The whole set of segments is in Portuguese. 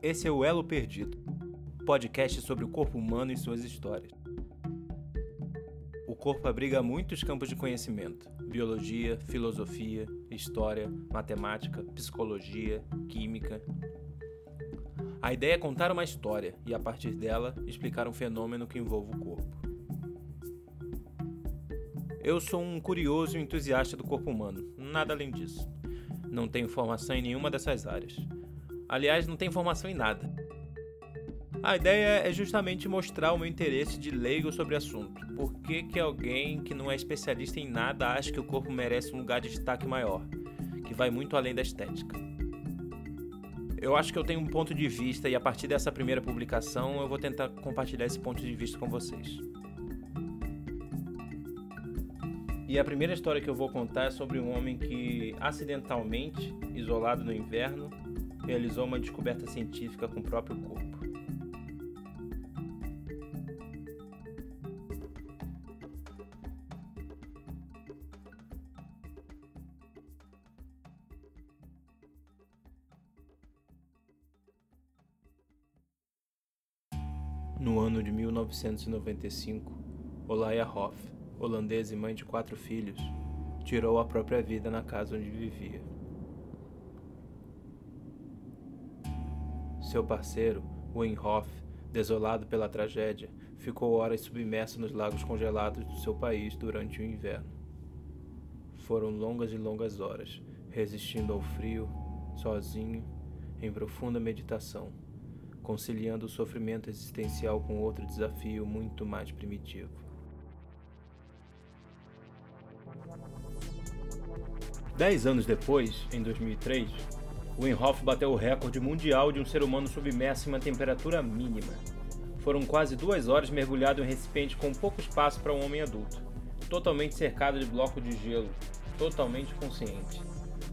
Esse é o Elo Perdido, podcast sobre o corpo humano e suas histórias. O corpo abriga muitos campos de conhecimento: biologia, filosofia, história, matemática, psicologia, química. A ideia é contar uma história e, a partir dela, explicar um fenômeno que envolve o corpo. Eu sou um curioso e entusiasta do corpo humano, nada além disso. Não tenho formação em nenhuma dessas áreas. Aliás, não tenho formação em nada. A ideia é justamente mostrar o meu interesse de leigo sobre o assunto. Por que, que alguém que não é especialista em nada acha que o corpo merece um lugar de destaque maior, que vai muito além da estética? Eu acho que eu tenho um ponto de vista e a partir dessa primeira publicação eu vou tentar compartilhar esse ponto de vista com vocês. E a primeira história que eu vou contar é sobre um homem que, acidentalmente, isolado no inverno, realizou uma descoberta científica com o próprio corpo. No ano de 1995, Olaya Hoff, holandesa e mãe de quatro filhos, tirou a própria vida na casa onde vivia. Seu parceiro, Hoff, desolado pela tragédia, ficou horas submerso nos lagos congelados do seu país durante o inverno. Foram longas e longas horas, resistindo ao frio, sozinho, em profunda meditação conciliando o sofrimento existencial com outro desafio muito mais primitivo. Dez anos depois, em 2003, Winhoff bateu o recorde mundial de um ser humano submerso em uma temperatura mínima. Foram quase duas horas mergulhado em um recipiente com pouco espaço para um homem adulto, totalmente cercado de bloco de gelo, totalmente consciente.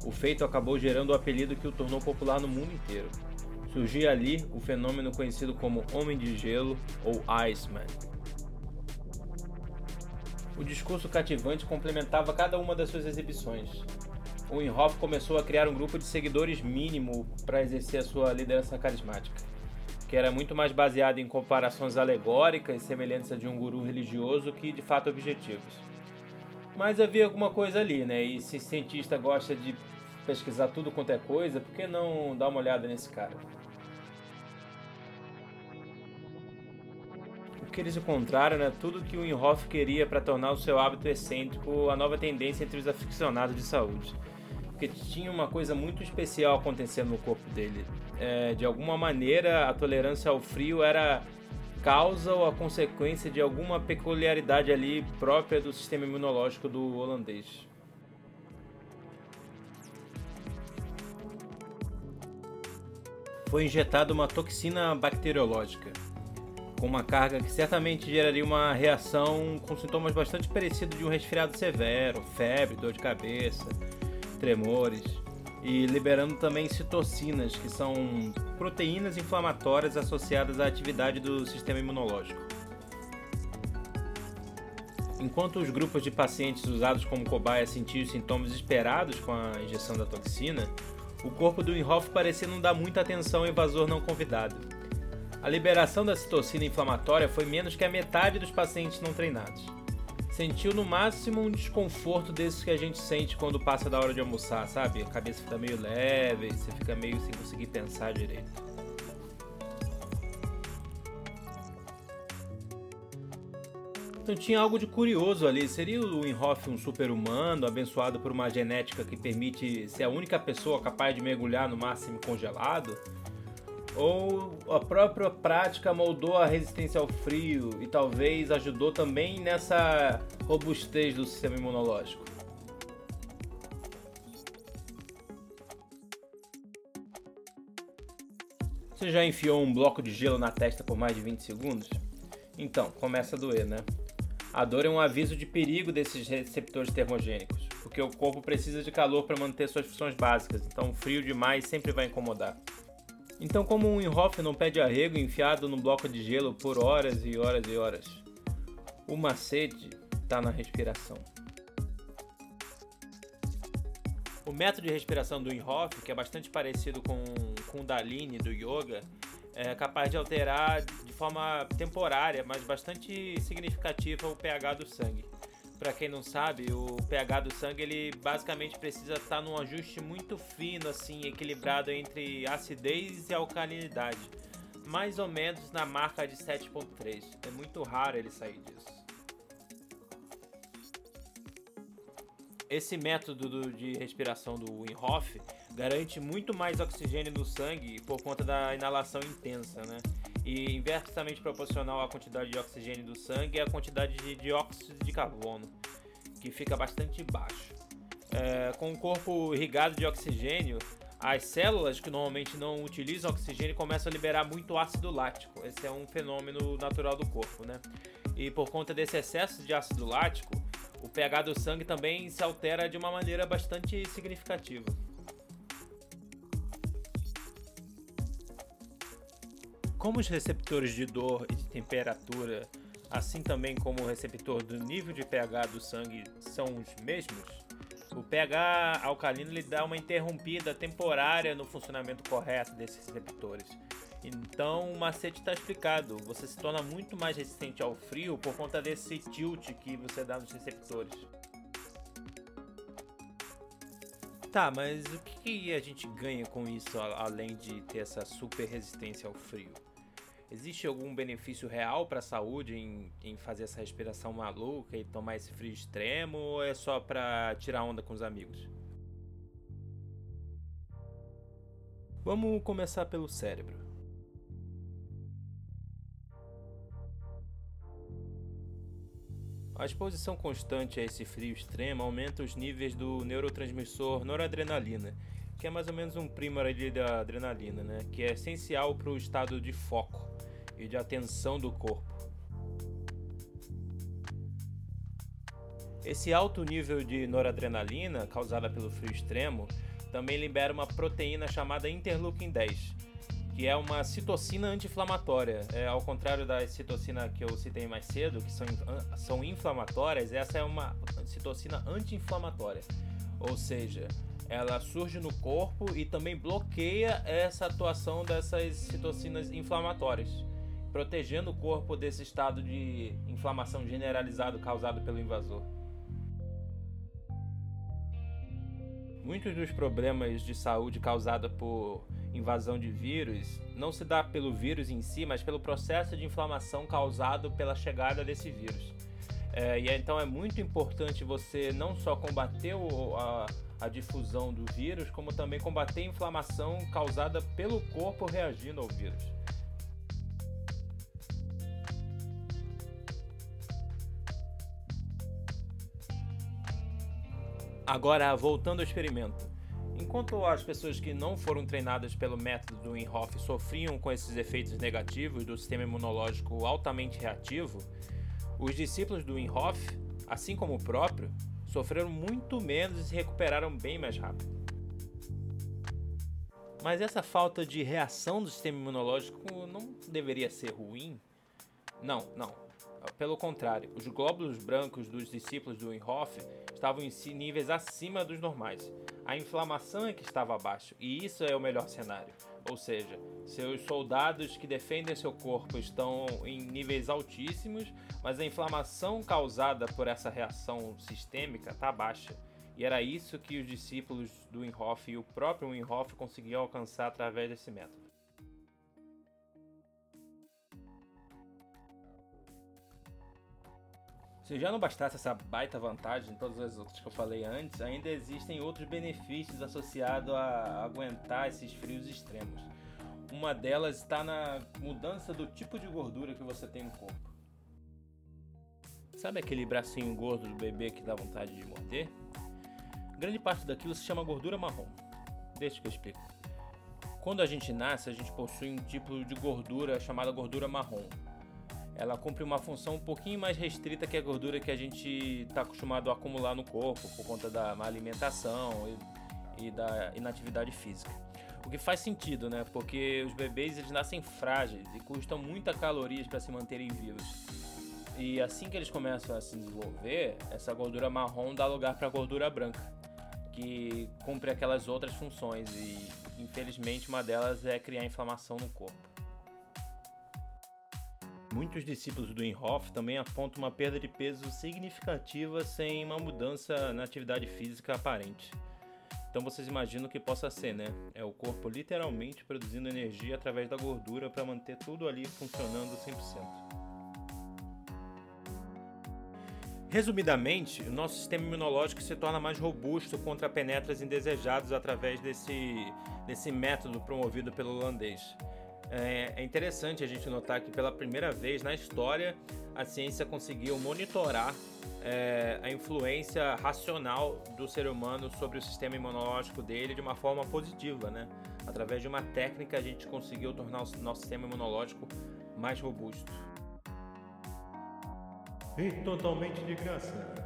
O feito acabou gerando o apelido que o tornou popular no mundo inteiro, surgia ali o fenômeno conhecido como Homem de Gelo ou Iceman. O discurso cativante complementava cada uma das suas exibições. O Inhofe começou a criar um grupo de seguidores mínimo para exercer a sua liderança carismática, que era muito mais baseado em comparações alegóricas semelhantes a de um guru religioso que de fato objetivos. Mas havia alguma coisa ali, né? E se cientista gosta de pesquisar tudo quanto é coisa, por que não dar uma olhada nesse cara? que eles encontraram né, tudo que o Inhofe queria para tornar o seu hábito excêntrico a nova tendência entre os aficionados de saúde. Porque tinha uma coisa muito especial acontecendo no corpo dele. É, de alguma maneira, a tolerância ao frio era causa ou a consequência de alguma peculiaridade ali própria do sistema imunológico do holandês. Foi injetada uma toxina bacteriológica com uma carga que certamente geraria uma reação com sintomas bastante parecidos de um resfriado severo, febre, dor de cabeça, tremores, e liberando também citocinas, que são proteínas inflamatórias associadas à atividade do sistema imunológico. Enquanto os grupos de pacientes usados como cobaia sentiam os sintomas esperados com a injeção da toxina, o corpo do Inhofe parecia não dar muita atenção ao invasor não convidado a liberação da citocina inflamatória foi menos que a metade dos pacientes não treinados. Sentiu no máximo um desconforto desses que a gente sente quando passa da hora de almoçar, sabe? A cabeça fica meio leve, você fica meio sem conseguir pensar direito. Então tinha algo de curioso ali. Seria o Winhoff um super-humano, abençoado por uma genética que permite ser a única pessoa capaz de mergulhar no máximo congelado? Ou a própria prática moldou a resistência ao frio e talvez ajudou também nessa robustez do sistema imunológico? Você já enfiou um bloco de gelo na testa por mais de 20 segundos? Então, começa a doer, né? A dor é um aviso de perigo desses receptores termogênicos, porque o corpo precisa de calor para manter suas funções básicas, então frio demais sempre vai incomodar. Então, como um Inhofe não pede arrego enfiado no bloco de gelo por horas e horas e horas, o macete está na respiração. O método de respiração do Inhofe, que é bastante parecido com o Kundalini do Yoga, é capaz de alterar de forma temporária, mas bastante significativa o pH do sangue. Para quem não sabe, o pH do sangue ele basicamente precisa estar num ajuste muito fino, assim, equilibrado entre acidez e alcalinidade, mais ou menos na marca de 7.3. É muito raro ele sair disso. Esse método de respiração do Wim Hof garante muito mais oxigênio no sangue por conta da inalação intensa, né? E inversamente proporcional à quantidade de oxigênio do sangue é a quantidade de dióxido de carbono, que fica bastante baixo. É, com o corpo irrigado de oxigênio, as células que normalmente não utilizam oxigênio começam a liberar muito ácido lático. Esse é um fenômeno natural do corpo, né? E por conta desse excesso de ácido lático, o pH do sangue também se altera de uma maneira bastante significativa. Como os receptores de dor e de temperatura, assim também como o receptor do nível de pH do sangue são os mesmos, o pH alcalino lhe dá uma interrompida temporária no funcionamento correto desses receptores. Então o macete está explicado. Você se torna muito mais resistente ao frio por conta desse tilt que você dá nos receptores. Tá, mas o que a gente ganha com isso além de ter essa super resistência ao frio? Existe algum benefício real para a saúde em, em fazer essa respiração maluca e tomar esse frio extremo ou é só para tirar onda com os amigos? Vamos começar pelo cérebro. A exposição constante a esse frio extremo aumenta os níveis do neurotransmissor noradrenalina, que é mais ou menos um primo ali da adrenalina, né? que é essencial para o estado de foco e de atenção do corpo. Esse alto nível de noradrenalina, causada pelo frio extremo, também libera uma proteína chamada interleukin 10, que é uma citocina anti-inflamatória. É, ao contrário da citocina que eu citei mais cedo, que são, são inflamatórias, essa é uma citocina anti-inflamatória. Ou seja, ela surge no corpo e também bloqueia essa atuação dessas citocinas inflamatórias protegendo o corpo desse estado de inflamação generalizado causado pelo invasor. Muitos dos problemas de saúde causados por invasão de vírus não se dá pelo vírus em si, mas pelo processo de inflamação causado pela chegada desse vírus. É, e então é muito importante você não só combater o, a, a difusão do vírus, como também combater a inflamação causada pelo corpo reagindo ao vírus. Agora, voltando ao experimento. Enquanto as pessoas que não foram treinadas pelo método do Inhofe sofriam com esses efeitos negativos do sistema imunológico altamente reativo, os discípulos do Inhofe, assim como o próprio, sofreram muito menos e se recuperaram bem mais rápido. Mas essa falta de reação do sistema imunológico não deveria ser ruim? Não, não. Pelo contrário, os glóbulos brancos dos discípulos do Inhofe estavam em níveis acima dos normais. A inflamação é que estava abaixo, e isso é o melhor cenário. Ou seja, seus soldados que defendem seu corpo estão em níveis altíssimos, mas a inflamação causada por essa reação sistêmica está baixa. E era isso que os discípulos do Winhoff e o próprio Winhoff conseguiam alcançar através desse método. Se já não bastasse essa baita vantagem em todas as outras que eu falei antes, ainda existem outros benefícios associados a aguentar esses frios extremos. Uma delas está na mudança do tipo de gordura que você tem no corpo. Sabe aquele bracinho gordo do bebê que dá vontade de morder? Grande parte daquilo se chama gordura marrom. Deixa que eu explico. Quando a gente nasce, a gente possui um tipo de gordura chamada gordura marrom ela cumpre uma função um pouquinho mais restrita que a gordura que a gente está acostumado a acumular no corpo por conta da má alimentação e, e, da inatividade física. O que faz sentido, né? Porque os bebês eles nascem frágeis e custam muitas calorias para se manterem vivos. E assim que eles começam a se desenvolver, essa gordura marrom dá lugar para a gordura branca, que cumpre aquelas outras funções e infelizmente uma delas é criar inflamação no corpo. Muitos discípulos do Inhofe também apontam uma perda de peso significativa sem uma mudança na atividade física aparente. Então vocês imaginam que possa ser, né? É o corpo literalmente produzindo energia através da gordura para manter tudo ali funcionando 100%. Resumidamente, o nosso sistema imunológico se torna mais robusto contra penetras indesejados através desse, desse método promovido pelo holandês. É, é interessante a gente notar que pela primeira vez na história a ciência conseguiu monitorar é, a influência racional do ser humano sobre o sistema imunológico dele de uma forma positiva, né? Através de uma técnica a gente conseguiu tornar o nosso sistema imunológico mais robusto. E totalmente de graça.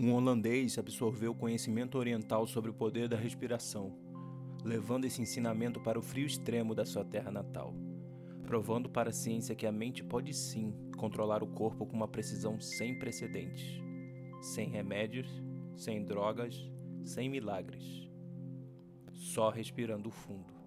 Um holandês absorveu conhecimento oriental sobre o poder da respiração, levando esse ensinamento para o frio extremo da sua terra natal provando para a ciência que a mente pode sim controlar o corpo com uma precisão sem precedentes, sem remédios, sem drogas, sem milagres, só respirando fundo.